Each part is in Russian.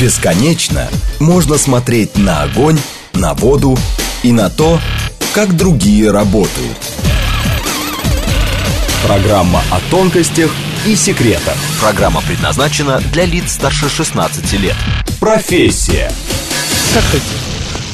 Бесконечно можно смотреть на огонь, на воду и на то, как другие работают. Программа о тонкостях и секретах. Программа предназначена для лиц старше 16 лет. Профессия. Как хотите.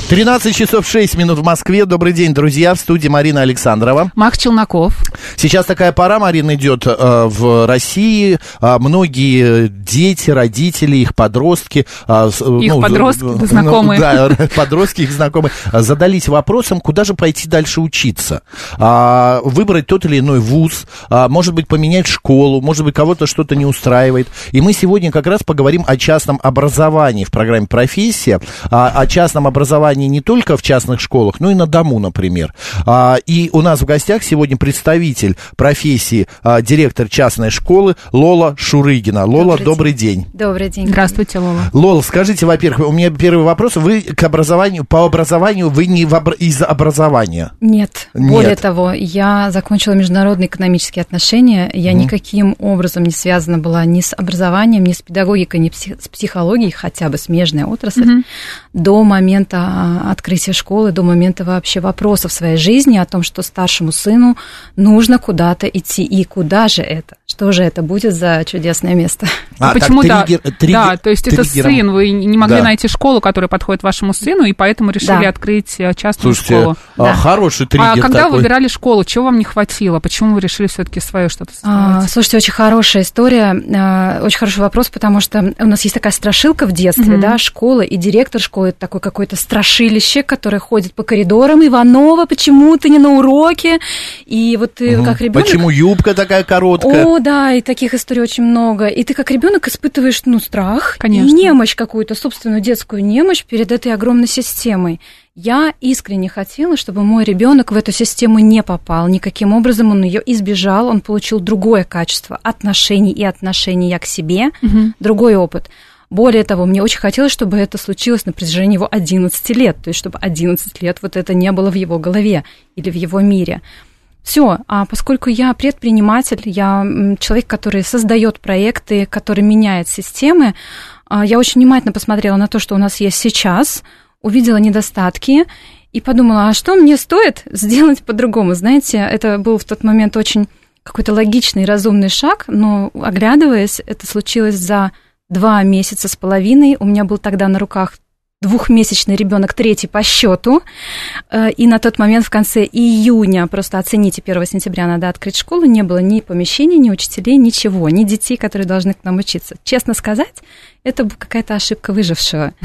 13 часов 6 минут в Москве. Добрый день, друзья. В студии Марина Александрова. Макс Челноков. Сейчас такая пора, Марина, идет э, в России. А, многие дети, родители, их подростки... А, их ну, подростки, ну, знакомые. Да, подростки, их знакомые. Задались вопросом, куда же пойти дальше учиться. А, выбрать тот или иной вуз. А, может быть, поменять школу. Может быть, кого-то что-то не устраивает. И мы сегодня как раз поговорим о частном образовании в программе «Профессия». А, о частном образовании образовании не только в частных школах, но и на дому, например. А, и у нас в гостях сегодня представитель профессии а, директор частной школы Лола Шурыгина. Лола, добрый, добрый день. день. Добрый день. Здравствуйте, Лола. Лола, скажите, во-первых, у меня первый вопрос. Вы к образованию, по образованию, вы не в из образования? Нет. Нет. Более того, я закончила международные экономические отношения. Я mm. никаким образом не связана была ни с образованием, ни с педагогикой, ни с психологией, хотя бы смежная отрасль, mm-hmm. до момента открытия школы до момента вообще вопроса в своей жизни о том, что старшему сыну нужно куда-то идти. И куда же это? Что же это будет за чудесное место? А, Почему триггер, да? Триггер, да, то есть триггером. это сын. Вы не могли да. найти школу, которая подходит вашему сыну, и поэтому решили да. открыть э, частную Слушайте, школу. А, да. Хороший триггер. А когда такой. выбирали школу, чего вам не хватило? Почему вы решили все-таки свое что-то а, Слушайте, очень хорошая история, а, очень хороший вопрос, потому что у нас есть такая страшилка в детстве, mm-hmm. да, школа и директор школы это такой какой-то страшилище, который ходит по коридорам. Иванова, почему ты не на уроке? И вот ты угу. как ребенок. Почему юбка такая короткая? О, да, и таких историй очень много. И ты как ребенок испытываешь, ну, страх, Конечно. и немощь какую-то, собственную детскую немощь перед этой огромной системой. Я искренне хотела, чтобы мой ребенок в эту систему не попал. Никаким образом он ее избежал, он получил другое качество отношений и отношения к себе, угу. другой опыт. Более того, мне очень хотелось, чтобы это случилось на протяжении его 11 лет, то есть чтобы 11 лет вот это не было в его голове или в его мире. Все, а поскольку я предприниматель, я человек, который создает проекты, который меняет системы, а, я очень внимательно посмотрела на то, что у нас есть сейчас, увидела недостатки и подумала, а что мне стоит сделать по-другому? Знаете, это был в тот момент очень какой-то логичный, разумный шаг, но оглядываясь, это случилось за два месяца с половиной. У меня был тогда на руках двухмесячный ребенок, третий по счету. Э, и на тот момент в конце июня, просто оцените, 1 сентября надо открыть школу, не было ни помещений, ни учителей, ничего, ни детей, которые должны к нам учиться. Честно сказать, это какая-то ошибка выжившего.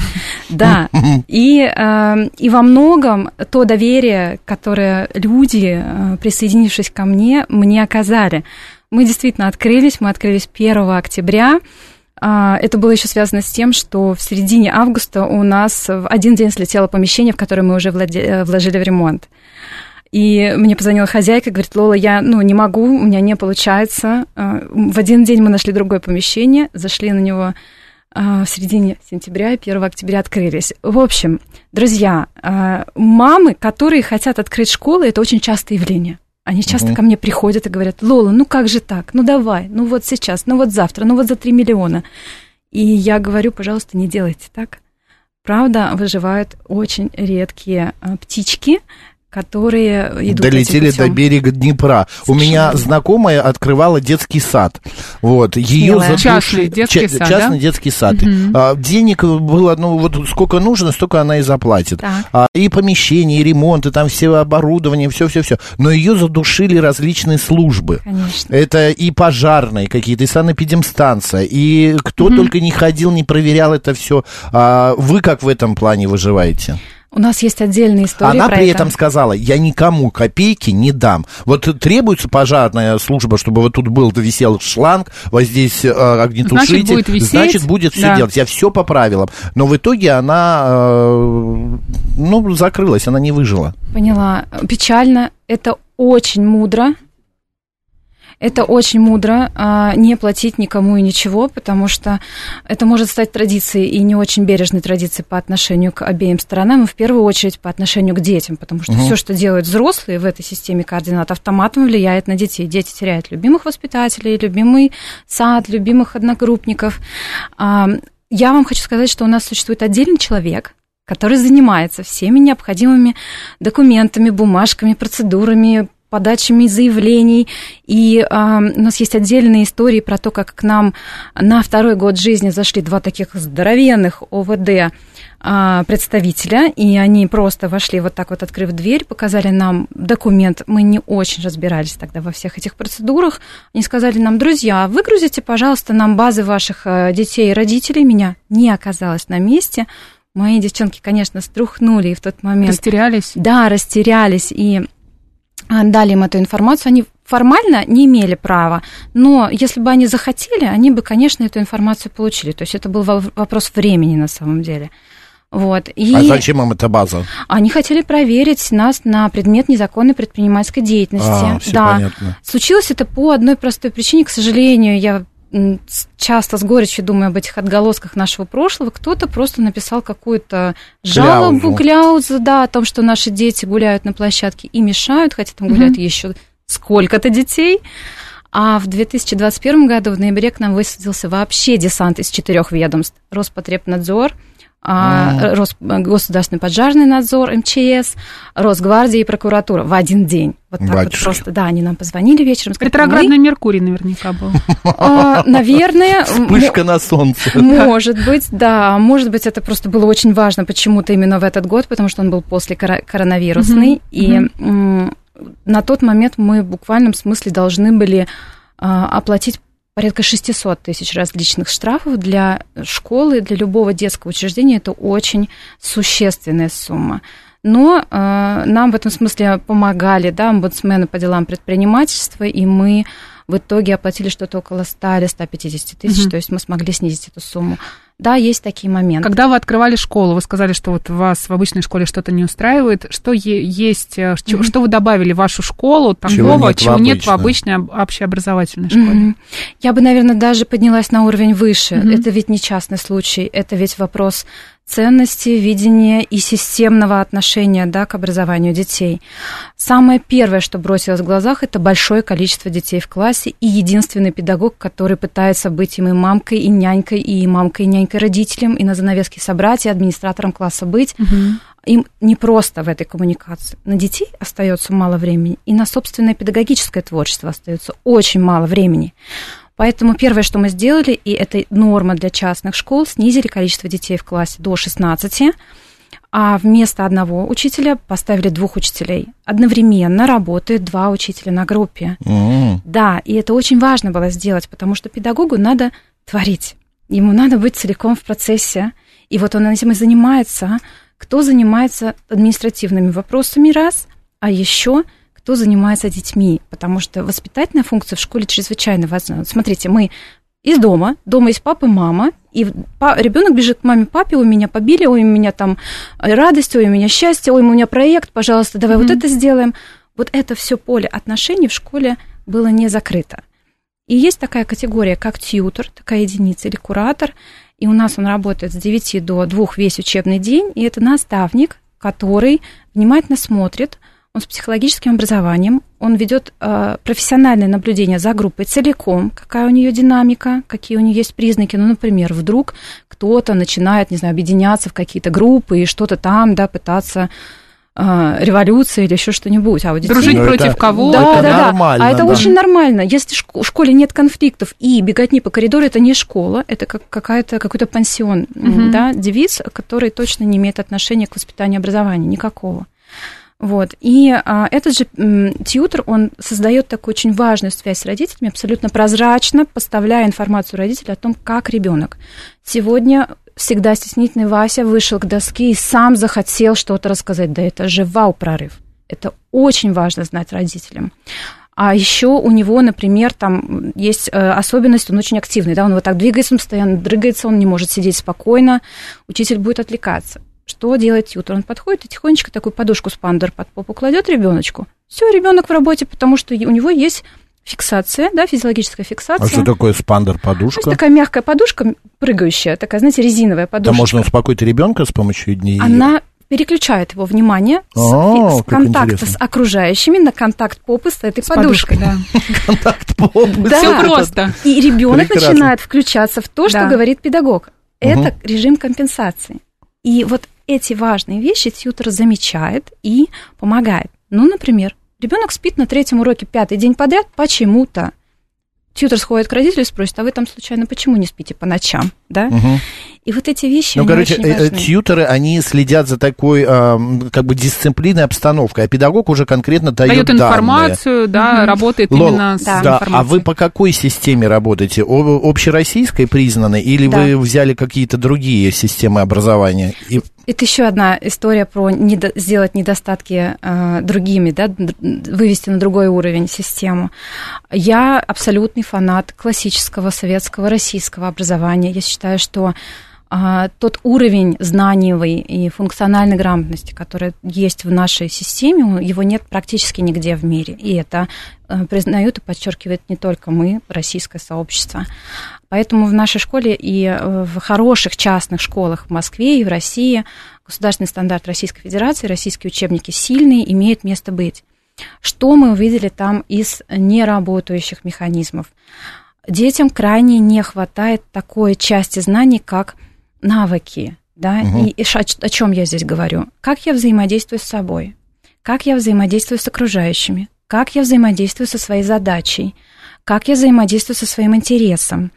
Да, и, э, и во многом то доверие, которое люди, э, присоединившись ко мне, мне оказали. Мы действительно открылись, мы открылись 1 октября, это было еще связано с тем, что в середине августа у нас в один день слетело помещение, в которое мы уже э, вложили в ремонт. И мне позвонила хозяйка, говорит, Лола, я ну, не могу, у меня не получается. А, в один день мы нашли другое помещение, зашли на него а, в середине сентября, 1 октября открылись. В общем, друзья, мамы, которые хотят открыть школы, это очень частое явление. Они часто угу. ко мне приходят и говорят, Лола, ну как же так? Ну давай, ну вот сейчас, ну вот завтра, ну вот за 3 миллиона. И я говорю, пожалуйста, не делайте так. Правда, выживают очень редкие а, птички, которые идут долетели до берега Днепра. Совершенно. У меня знакомая открывала детский сад. Вот ее задушили. Частный детский сад, частный да? детский сад. Угу. А, денег было, ну вот сколько нужно, столько она и заплатит. А, и помещение, и ремонт, и там все оборудование, все, все, все. Но ее задушили различные службы. Конечно. Это и пожарные какие-то, и санэпидемстанция, и кто угу. только не ходил, не проверял это все. А, вы как в этом плане выживаете? У нас есть отдельная история. Она при это. этом сказала: я никому копейки не дам. Вот требуется пожарная служба, чтобы вот тут был висел шланг, вот здесь э, огнетушитель, значит будет, висеть. значит будет все да. делать. Я все по правилам. Но в итоге она э, ну закрылась, она не выжила. Поняла. Печально. Это очень мудро это очень мудро, а, не платить никому и ничего, потому что это может стать традицией и не очень бережной традицией по отношению к обеим сторонам, и в первую очередь по отношению к детям, потому что угу. все, что делают взрослые в этой системе координат, автоматом влияет на детей. Дети теряют любимых воспитателей, любимый сад, любимых одногруппников. А, я вам хочу сказать, что у нас существует отдельный человек, который занимается всеми необходимыми документами, бумажками, процедурами, подачами заявлений. И э, у нас есть отдельные истории про то, как к нам на второй год жизни зашли два таких здоровенных ОВД э, представителя, и они просто вошли вот так вот, открыв дверь, показали нам документ. Мы не очень разбирались тогда во всех этих процедурах. Они сказали нам, друзья, выгрузите, пожалуйста, нам базы ваших э, детей и родителей. Меня не оказалось на месте. Мои девчонки, конечно, струхнули и в тот момент... Растерялись? Да, растерялись. И дали им эту информацию, они формально не имели права, но если бы они захотели, они бы, конечно, эту информацию получили. То есть это был вопрос времени на самом деле. Вот. И а зачем им эта база? Они хотели проверить нас на предмет незаконной предпринимательской деятельности. А, все да. понятно. Случилось это по одной простой причине, к сожалению, я часто с горечью думаю об этих отголосках нашего прошлого, кто-то просто написал какую-то жалобу, кляузу, да, о том, что наши дети гуляют на площадке и мешают, хотя там гуляют угу. еще сколько-то детей. А в 2021 году в ноябре к нам высадился вообще десант из четырех ведомств. Роспотребнадзор – а, Рос, Государственный поджарный надзор, МЧС, Росгвардия и прокуратура в один день. Вот так Батюшки. вот просто, да, они нам позвонили вечером. Сказали, Ретроградный мы... Меркурий наверняка был. А, наверное. Вспышка на солнце. Может быть, да. Может быть, это просто было очень важно почему-то именно в этот год, потому что он был после коронавирусный. И на тот момент мы в буквальном смысле должны были а, оплатить порядка 600 тысяч различных штрафов для школы, для любого детского учреждения это очень существенная сумма. Но э, нам в этом смысле помогали, да, омбудсмены по делам предпринимательства, и мы в итоге оплатили что-то около 100 или 150 тысяч, угу. то есть мы смогли снизить эту сумму. Да, есть такие моменты. Когда вы открывали школу, вы сказали, что вот вас в обычной школе что-то не устраивает. Что есть, mm-hmm. что вы добавили в вашу школу такого, чего нет, чего в, нет в обычной общеобразовательной школе? Mm-hmm. Я бы, наверное, даже поднялась на уровень выше. Mm-hmm. Это ведь не частный случай, это ведь вопрос ценности, видения и системного отношения да, к образованию детей. Самое первое, что бросилось в глазах, это большое количество детей в классе и единственный педагог, который пытается быть им и мамкой, и нянькой, и мамкой, и нянькой родителям, и на занавеске собрать, и администратором класса быть. Угу. Им не просто в этой коммуникации. На детей остается мало времени, и на собственное педагогическое творчество остается очень мало времени. Поэтому первое, что мы сделали, и это норма для частных школ, снизили количество детей в классе до 16, а вместо одного учителя поставили двух учителей. Одновременно работают два учителя на группе. Mm-hmm. Да, и это очень важно было сделать, потому что педагогу надо творить. Ему надо быть целиком в процессе. И вот он этим и занимается. Кто занимается административными вопросами раз, а еще кто занимается детьми, потому что воспитательная функция в школе чрезвычайно важна. Смотрите, мы из дома, дома есть папа, мама, и ребенок бежит к маме, папе, у меня побили, ой, у меня там радость, ой, у меня счастье, ой, у меня проект, пожалуйста, давай mm-hmm. вот это сделаем. Вот это все поле отношений в школе было не закрыто. И есть такая категория, как тьютер, такая единица, или куратор, и у нас он работает с 9 до 2 весь учебный день, и это наставник, который внимательно смотрит, он с психологическим образованием, он ведет э, профессиональное наблюдение за группой целиком, какая у нее динамика, какие у нее есть признаки. Ну, например, вдруг кто-то начинает, не знаю, объединяться в какие-то группы и что-то там, да, пытаться э, революция или еще что-нибудь. А вот детей... Дружить Но против это, кого? Да, это да, нормально, да. А это да. очень нормально. Если в школе нет конфликтов и беготни по коридору, это не школа, это как какая-то, какой-то пансион, угу. да, девиц, который точно не имеет отношения к воспитанию и образованию, никакого. Вот. И а, этот же м, тьютер, он создает такую очень важную связь с родителями, абсолютно прозрачно поставляя информацию родителю о том, как ребенок. Сегодня всегда стеснительный Вася вышел к доске и сам захотел что-то рассказать. Да это же вау-прорыв. Это очень важно знать родителям. А еще у него, например, там есть э, особенность, он очень активный, да, он вот так двигается, он постоянно дрыгается, он не может сидеть спокойно, учитель будет отвлекаться. Что делает тьютер? Он подходит и тихонечко такую подушку с пандер под попу кладет ребеночку. Все, ребенок в работе, потому что у него есть фиксация, да, физиологическая фиксация. А что такое спандер подушка? То такая мягкая подушка, прыгающая, такая, знаете, резиновая подушка. Да можно успокоить ребенка с помощью дней. Она переключает его внимание с, с контакта интересно. с окружающими на контакт попы с этой с подушкой. Контакт попы. Все просто. И ребенок начинает включаться в то, что говорит педагог Это режим компенсации. И вот эти важные вещи тьютер замечает и помогает. Ну, например, ребенок спит на третьем уроке пятый день подряд почему-то. Тьютер сходит к родителю и спросит, а вы там случайно почему не спите по ночам, да? Угу. И вот эти вещи, Ну, короче, очень э, важны. тьютеры, они следят за такой, э, как бы, дисциплиной, обстановкой, а педагог уже конкретно дает, дает информацию, да, угу. работает Ло, именно с да. информацией. А вы по какой системе работаете? Общероссийской признанной или да. вы взяли какие-то другие системы образования? И... Это еще одна история про недо, сделать недостатки э, другими, да, вывести на другой уровень систему. Я абсолютный фанат классического советского российского образования. Я считаю, что а, тот уровень знаниевой и функциональной грамотности, который есть в нашей системе, его нет практически нигде в мире. И это э, признают и подчеркивает не только мы, российское сообщество. Поэтому в нашей школе и э, в хороших частных школах в Москве и в России государственный стандарт Российской Федерации, российские учебники сильные, имеют место быть. Что мы увидели там из неработающих механизмов? Детям крайне не хватает такой части знаний, как навыки, да, угу. и, и о, о чем я здесь говорю? Как я взаимодействую с собой? Как я взаимодействую с окружающими? Как я взаимодействую со своей задачей? Как я взаимодействую со своим интересом?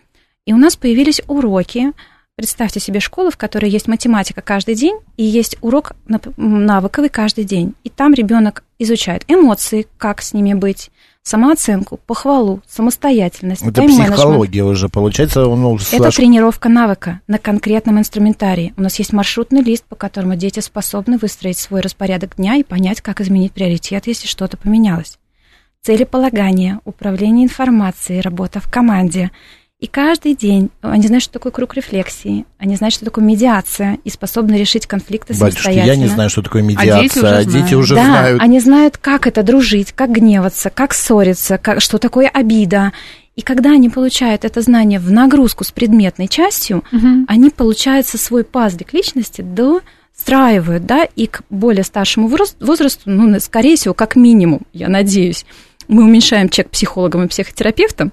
И у нас появились уроки. Представьте себе школу, в которой есть математика каждый день и есть урок навыковый каждый день. И там ребенок изучает эмоции, как с ними быть, самооценку, похвалу, самостоятельность, Это психология уже, получается. Ну, Это тренировка навыка на конкретном инструментарии. У нас есть маршрутный лист, по которому дети способны выстроить свой распорядок дня и понять, как изменить приоритет, если что-то поменялось. Целеполагание, управление информацией, работа в команде – и каждый день они знают, что такое круг рефлексии, они знают, что такое медиация, и способны решить конфликты Батюшки, самостоятельно. я не знаю, что такое медиация, а дети уже, а дети уже да, знают. они знают, как это дружить, как гневаться, как ссориться, как, что такое обида. И когда они получают это знание в нагрузку с предметной частью, угу. они получают со свой пазлик личности до встраивают, да, и к более старшему возрасту, ну, скорее всего, как минимум, я надеюсь, мы уменьшаем чек психологам и психотерапевтам,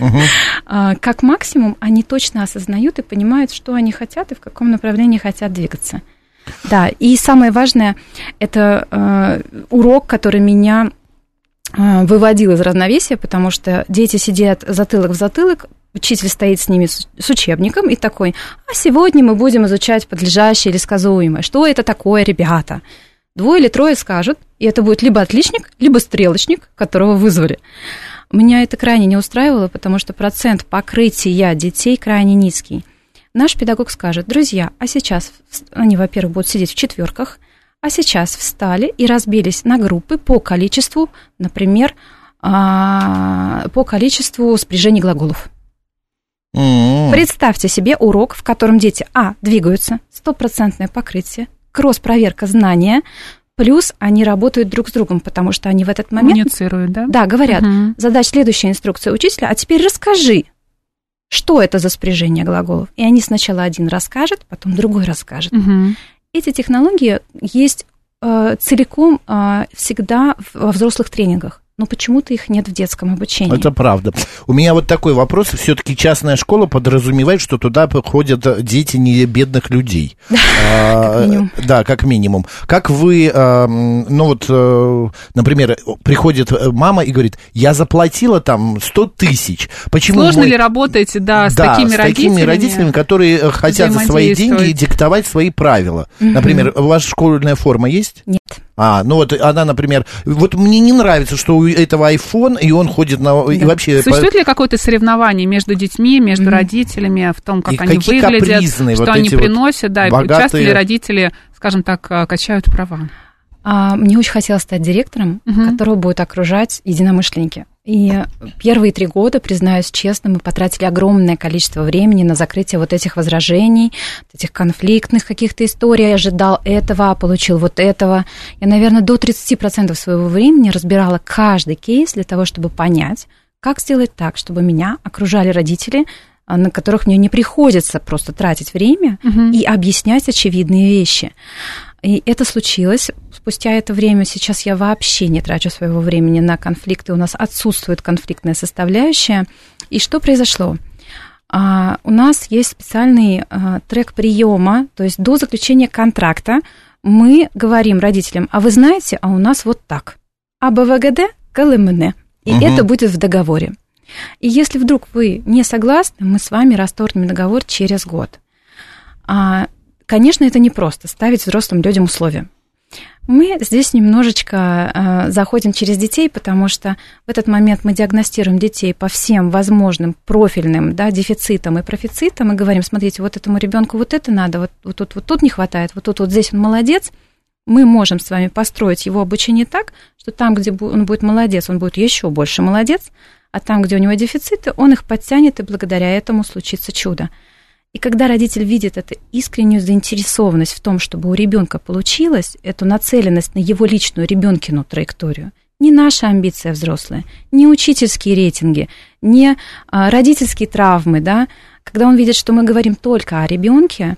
угу. как максимум они точно осознают и понимают, что они хотят и в каком направлении хотят двигаться. Да, и самое важное, это э, урок, который меня э, выводил из равновесия, потому что дети сидят затылок в затылок, учитель стоит с ними с учебником и такой, а сегодня мы будем изучать подлежащее или сказуемое. Что это такое, ребята? Двое или трое скажут, и это будет либо отличник, либо стрелочник, которого вызвали. Меня это крайне не устраивало, потому что процент покрытия детей крайне низкий. Наш педагог скажет, друзья, а сейчас они, во-первых, будут сидеть в четверках, а сейчас встали и разбились на группы по количеству, например, а, по количеству спряжений глаголов. Mm-hmm. Представьте себе урок, в котором дети, а, двигаются, стопроцентное покрытие, кросс-проверка знания, плюс они работают друг с другом, потому что они в этот момент... Коммуницируют, да? Да, говорят, угу. задач следующая инструкция учителя, а теперь расскажи, что это за спряжение глаголов. И они сначала один расскажет, потом другой расскажет. Угу. Эти технологии есть э, целиком э, всегда во взрослых тренингах но почему-то их нет в детском обучении. Это правда. У меня вот такой вопрос. Все-таки частная школа подразумевает, что туда ходят дети не бедных людей. Да, как минимум. Да, как минимум. Как вы, а, ну вот, э, например, приходит мама и говорит, я заплатила там 100 тысяч. Почему Сложно ли работаете, да, с такими родителями? с такими родителями, которые хотят за свои деньги диктовать свои правила. Например, у вас школьная форма есть? Нет. А, ну вот она, например, вот мне не нравится, что у этого iPhone, и он ходит на... Да. И вообще, Существует по... ли какое-то соревнование между детьми, между mm-hmm. родителями в том, как и они выглядят, что вот они приносят, да, богатые... часто ли родители, скажем так, а, качают права? А, мне очень хотелось стать директором, угу. которого будут окружать единомышленники. И первые три года, признаюсь честно, мы потратили огромное количество времени на закрытие вот этих возражений, этих конфликтных каких-то историй. Я ожидал этого, а получил вот этого. Я, наверное, до 30% своего времени разбирала каждый кейс для того, чтобы понять, как сделать так, чтобы меня окружали родители, а, на которых мне не приходится просто тратить время угу. и объяснять очевидные вещи. И это случилось. Спустя это время сейчас я вообще не трачу своего времени на конфликты. У нас отсутствует конфликтная составляющая. И что произошло? а, у нас есть специальный а, трек приема, то есть до заключения контракта мы говорим родителям, а вы знаете, а у нас вот так. А БВГД КЛМН. И угу. это будет в договоре. И если вдруг вы не согласны, мы с вами расторгнем договор через год. А, конечно, это непросто ставить взрослым людям условия. Мы здесь немножечко э, заходим через детей, потому что в этот момент мы диагностируем детей по всем возможным профильным да, дефицитам и профицитам и говорим, смотрите, вот этому ребенку вот это надо, вот, вот тут вот тут не хватает, вот тут вот здесь он молодец. Мы можем с вами построить его обучение так, что там, где он будет молодец, он будет еще больше молодец, а там, где у него дефициты, он их подтянет, и благодаря этому случится чудо. И когда родитель видит эту искреннюю заинтересованность в том, чтобы у ребенка получилось, эту нацеленность на его личную ребенкину траекторию, не наша амбиция взрослая, не учительские рейтинги, не а, родительские травмы, да, когда он видит, что мы говорим только о ребенке,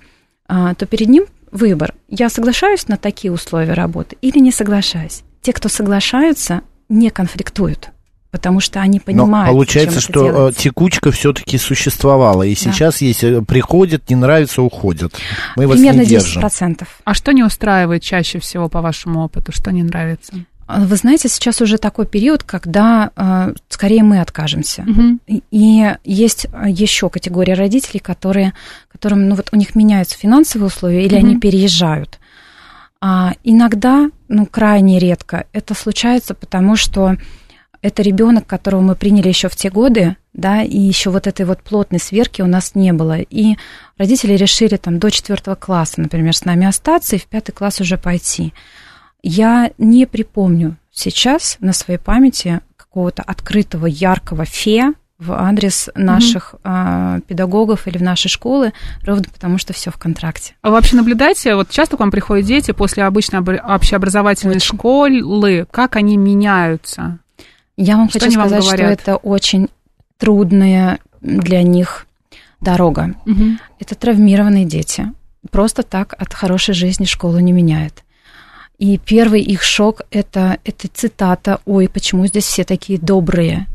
а, то перед ним выбор. Я соглашаюсь на такие условия работы или не соглашаюсь. Те, кто соглашаются, не конфликтуют потому что они понимают. Но получается, что э, делается. текучка все-таки существовала, и сейчас да. есть э, приходят, не нравится, уходят. Мы Примерно вас не 10%. Держим. А что не устраивает чаще всего по вашему опыту, что не нравится? А, вы знаете, сейчас уже такой период, когда э, скорее мы откажемся. Угу. И, и есть еще категория родителей, которые, которым, ну вот у них меняются финансовые условия или угу. они переезжают. А иногда, ну крайне редко, это случается, потому что это ребенок, которого мы приняли еще в те годы, да, и еще вот этой вот плотной сверки у нас не было. И родители решили там до четвертого класса, например, с нами остаться и в пятый класс уже пойти. Я не припомню сейчас на своей памяти какого-то открытого, яркого фе в адрес наших угу. а, педагогов или в нашей школы, ровно потому что все в контракте. А вы вообще наблюдаете, вот часто к вам приходят дети после обычной общеобразовательной Очень. школы, как они меняются? Я вам что хочу сказать, что это очень трудная для них дорога. Угу. Это травмированные дети. Просто так от хорошей жизни школу не меняет. И первый их шок это, это цитата «Ой, почему здесь все такие добрые?»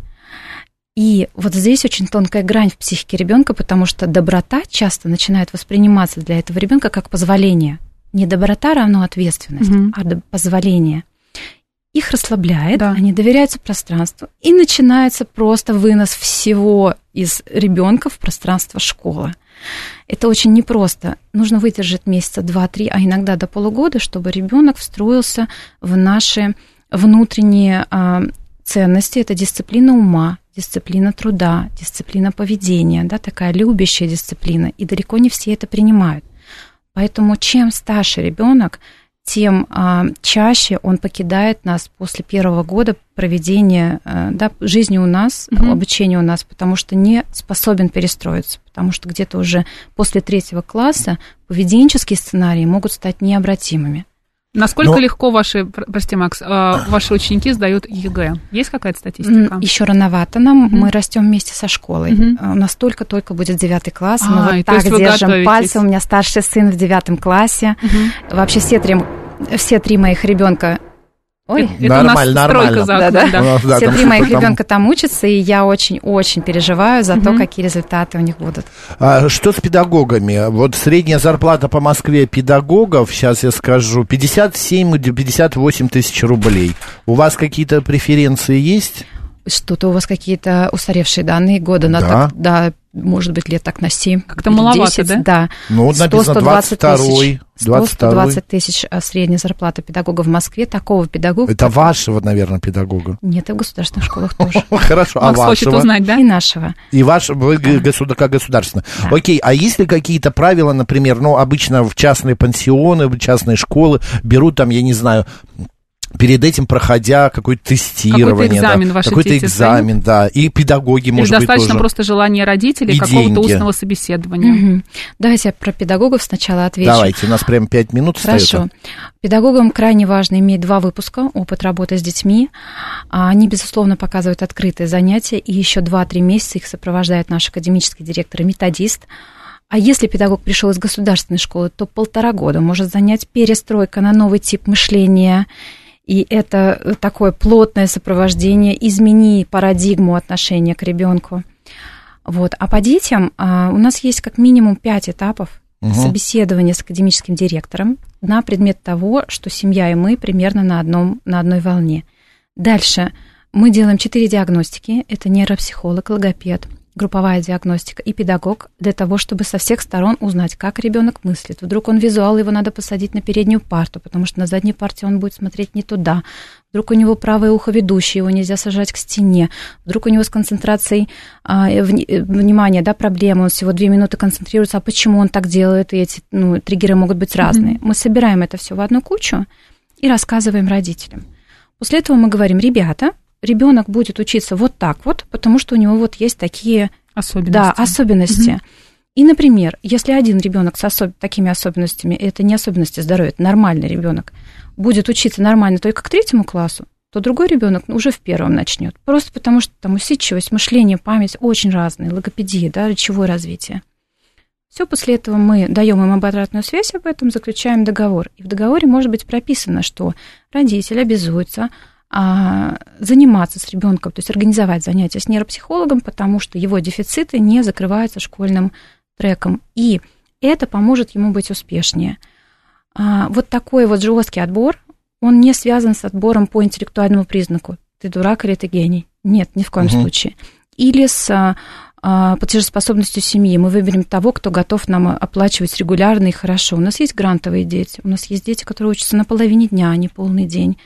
И вот здесь очень тонкая грань в психике ребенка, потому что доброта часто начинает восприниматься для этого ребенка как позволение. Не доброта равно ответственность, угу. а позволение их расслабляет, да. они доверяются пространству, и начинается просто вынос всего из ребенка в пространство школы. Это очень непросто. Нужно выдержать месяца два-три, а иногда до полугода, чтобы ребенок встроился в наши внутренние а, ценности. Это дисциплина ума, дисциплина труда, дисциплина поведения, да, такая любящая дисциплина. И далеко не все это принимают. Поэтому чем старше ребенок, тем а, чаще он покидает нас после первого года проведения а, да, жизни у нас, угу. обучения у нас, потому что не способен перестроиться, потому что где-то уже после третьего класса поведенческие сценарии могут стать необратимыми. Насколько Но... легко ваши, прости, Макс, а, ваши ученики сдают ЕГЭ? Есть какая-то статистика? Еще рановато нам. Mm-hmm. Мы растем вместе со школой. Mm-hmm. У нас только-только будет девятый класс. А, мы вот так держим пальцы. У меня старший сын в девятом классе. Mm-hmm. Вообще все три, все три моих ребенка Ой, это нормально, нормально. Да, да. да. да Все три моих там... ребенка там учатся, и я очень-очень переживаю за угу. то, какие результаты у них будут. А, что с педагогами? Вот средняя зарплата по Москве педагогов, сейчас я скажу, 57-58 тысяч рублей. У вас какие-то преференции есть? Что-то у вас какие-то устаревшие данные года на да. так, да, может быть, лет так на 7. Как-то маловато, 10, да? Да. Ну, вот написано 22 тысяч. 100-120 тысяч а, средняя зарплата педагога в Москве. Такого педагога... Это вашего, наверное, педагога? Нет, и в государственных школах тоже. Хорошо, а вашего? хочет узнать, да? И нашего. И ваш, вы как государственный. Окей, а есть ли какие-то правила, например, ну, обычно в частные пансионы, в частные школы берут там, я не знаю, перед этим проходя какое-то тестирование. Какой-то экзамен да, ваши Какой-то экзамен, свои? да. И педагоги, Или может быть, достаточно просто желания родителей, какого-то устного собеседования. Угу. Давайте я про педагогов сначала отвечу. Давайте, у нас прям пять минут Хорошо. остается. Педагогам крайне важно иметь два выпуска, опыт работы с детьми. Они, безусловно, показывают открытые занятия, и еще два-три месяца их сопровождает наш академический директор и методист. А если педагог пришел из государственной школы, то полтора года может занять перестройка на новый тип мышления – и это такое плотное сопровождение, измени парадигму отношения к ребенку. Вот. А по детям а, у нас есть как минимум пять этапов угу. собеседования с академическим директором на предмет того, что семья и мы примерно на, одном, на одной волне. Дальше мы делаем четыре диагностики. Это нейропсихолог, логопед, групповая диагностика и педагог для того, чтобы со всех сторон узнать, как ребенок мыслит. Вдруг он визуал, его надо посадить на переднюю парту, потому что на задней парте он будет смотреть не туда. Вдруг у него правое ухо ведущее, его нельзя сажать к стене. Вдруг у него с концентрацией а, внимания, да, проблемы, он всего две минуты концентрируется, а почему он так делает, и эти ну, триггеры могут быть разные. Mm-hmm. Мы собираем это все в одну кучу и рассказываем родителям. После этого мы говорим, ребята, ребенок будет учиться вот так вот, потому что у него вот есть такие особенности. Да, особенности. Угу. И, например, если один ребенок с особ... такими особенностями, это не особенности здоровья, это нормальный ребенок, будет учиться нормально только к третьему классу, то другой ребенок уже в первом начнет. Просто потому что там усидчивость, мышление, память очень разные, логопедия, да, речевое развитие. Все после этого мы даем им обратную связь об этом, заключаем договор. И в договоре может быть прописано, что родитель обязуется заниматься с ребенком, то есть организовать занятия с нейропсихологом, потому что его дефициты не закрываются школьным треком. И это поможет ему быть успешнее. А, вот такой вот жесткий отбор, он не связан с отбором по интеллектуальному признаку. Ты дурак или ты гений? Нет, ни в коем угу. случае. Или с а, платежеспособностью семьи. Мы выберем того, кто готов нам оплачивать регулярно и хорошо. У нас есть грантовые дети, у нас есть дети, которые учатся на половине дня, а не полный день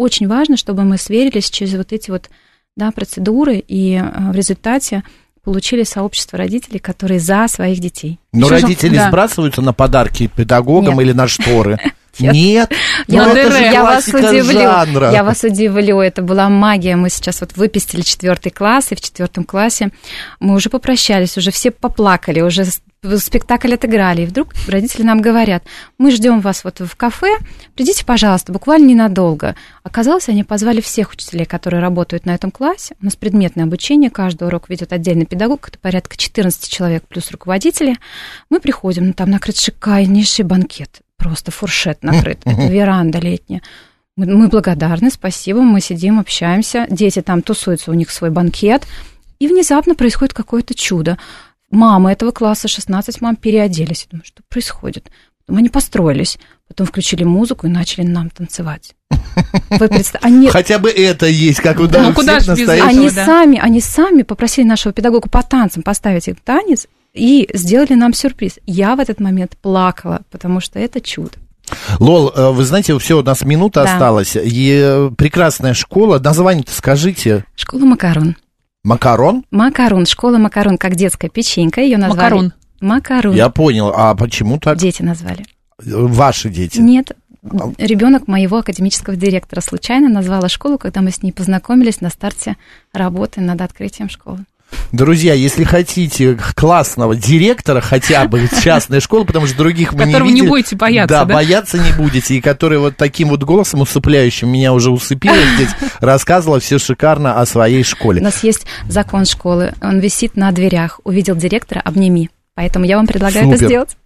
очень важно, чтобы мы сверились через вот эти вот да, процедуры, и а, в результате получили сообщество родителей, которые за своих детей. Но Что родители да. сбрасываются на подарки педагогам Нет. или на шторы? Нет. Я, ну, это же я вас удивлю. Жанра. Я вас удивлю. Это была магия. Мы сейчас вот выпустили четвертый класс, и в четвертом классе мы уже попрощались, уже все поплакали, уже спектакль отыграли, и вдруг родители нам говорят, мы ждем вас вот в кафе, придите, пожалуйста, буквально ненадолго. Оказалось, они позвали всех учителей, которые работают на этом классе. У нас предметное обучение, каждый урок ведет отдельный педагог, это порядка 14 человек плюс руководители. Мы приходим, ну, там накрыт шикарнейший банкет, просто фуршет накрыт, это веранда летняя. Мы благодарны, спасибо, мы сидим, общаемся, дети там тусуются, у них свой банкет, и внезапно происходит какое-то чудо мамы этого класса, 16 мам, переоделись. Я думаю, что происходит? Потом они построились, потом включили музыку и начали нам танцевать. Вы представ... они... Хотя бы это есть, как у да. ну, куда же Они да? сами, они сами попросили нашего педагога по танцам поставить их танец и сделали нам сюрприз. Я в этот момент плакала, потому что это чудо. Лол, э, вы знаете, все, у нас минута да. осталась. И э, прекрасная школа. Название-то скажите. Школа Макарон. Макарон? Макарон. Школа Макарон, как детская печенька. Ее назвали... Макарон. Макарон. Я понял. А почему так? Дети назвали. Ваши дети? Нет. Ребенок моего академического директора случайно назвала школу, когда мы с ней познакомились на старте работы над открытием школы. Друзья, если хотите классного директора хотя бы частной школы, потому что других мы не видели. не будете бояться, да, да? бояться не будете, и который вот таким вот голосом усыпляющим меня уже усыпила здесь, рассказывала все шикарно о своей школе. У нас есть закон школы, он висит на дверях. Увидел директора, обними. Поэтому я вам предлагаю Супер. это сделать.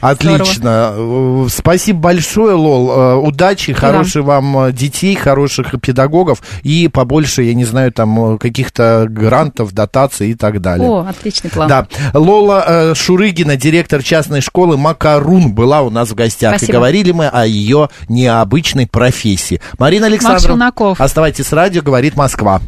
Отлично. Здорово. Э, спасибо большое, Лол. Э, удачи, хороших вам э, детей, хороших педагогов и побольше, я не знаю, там каких-то грантов, дотаций и так далее. О, отличный план. Да. Лола Шурыгина, директор частной школы Макарун, была у нас в гостях. Спасибо. И говорили мы о ее необычной профессии. Марина Александровна, оставайтесь с радио, говорит Москва.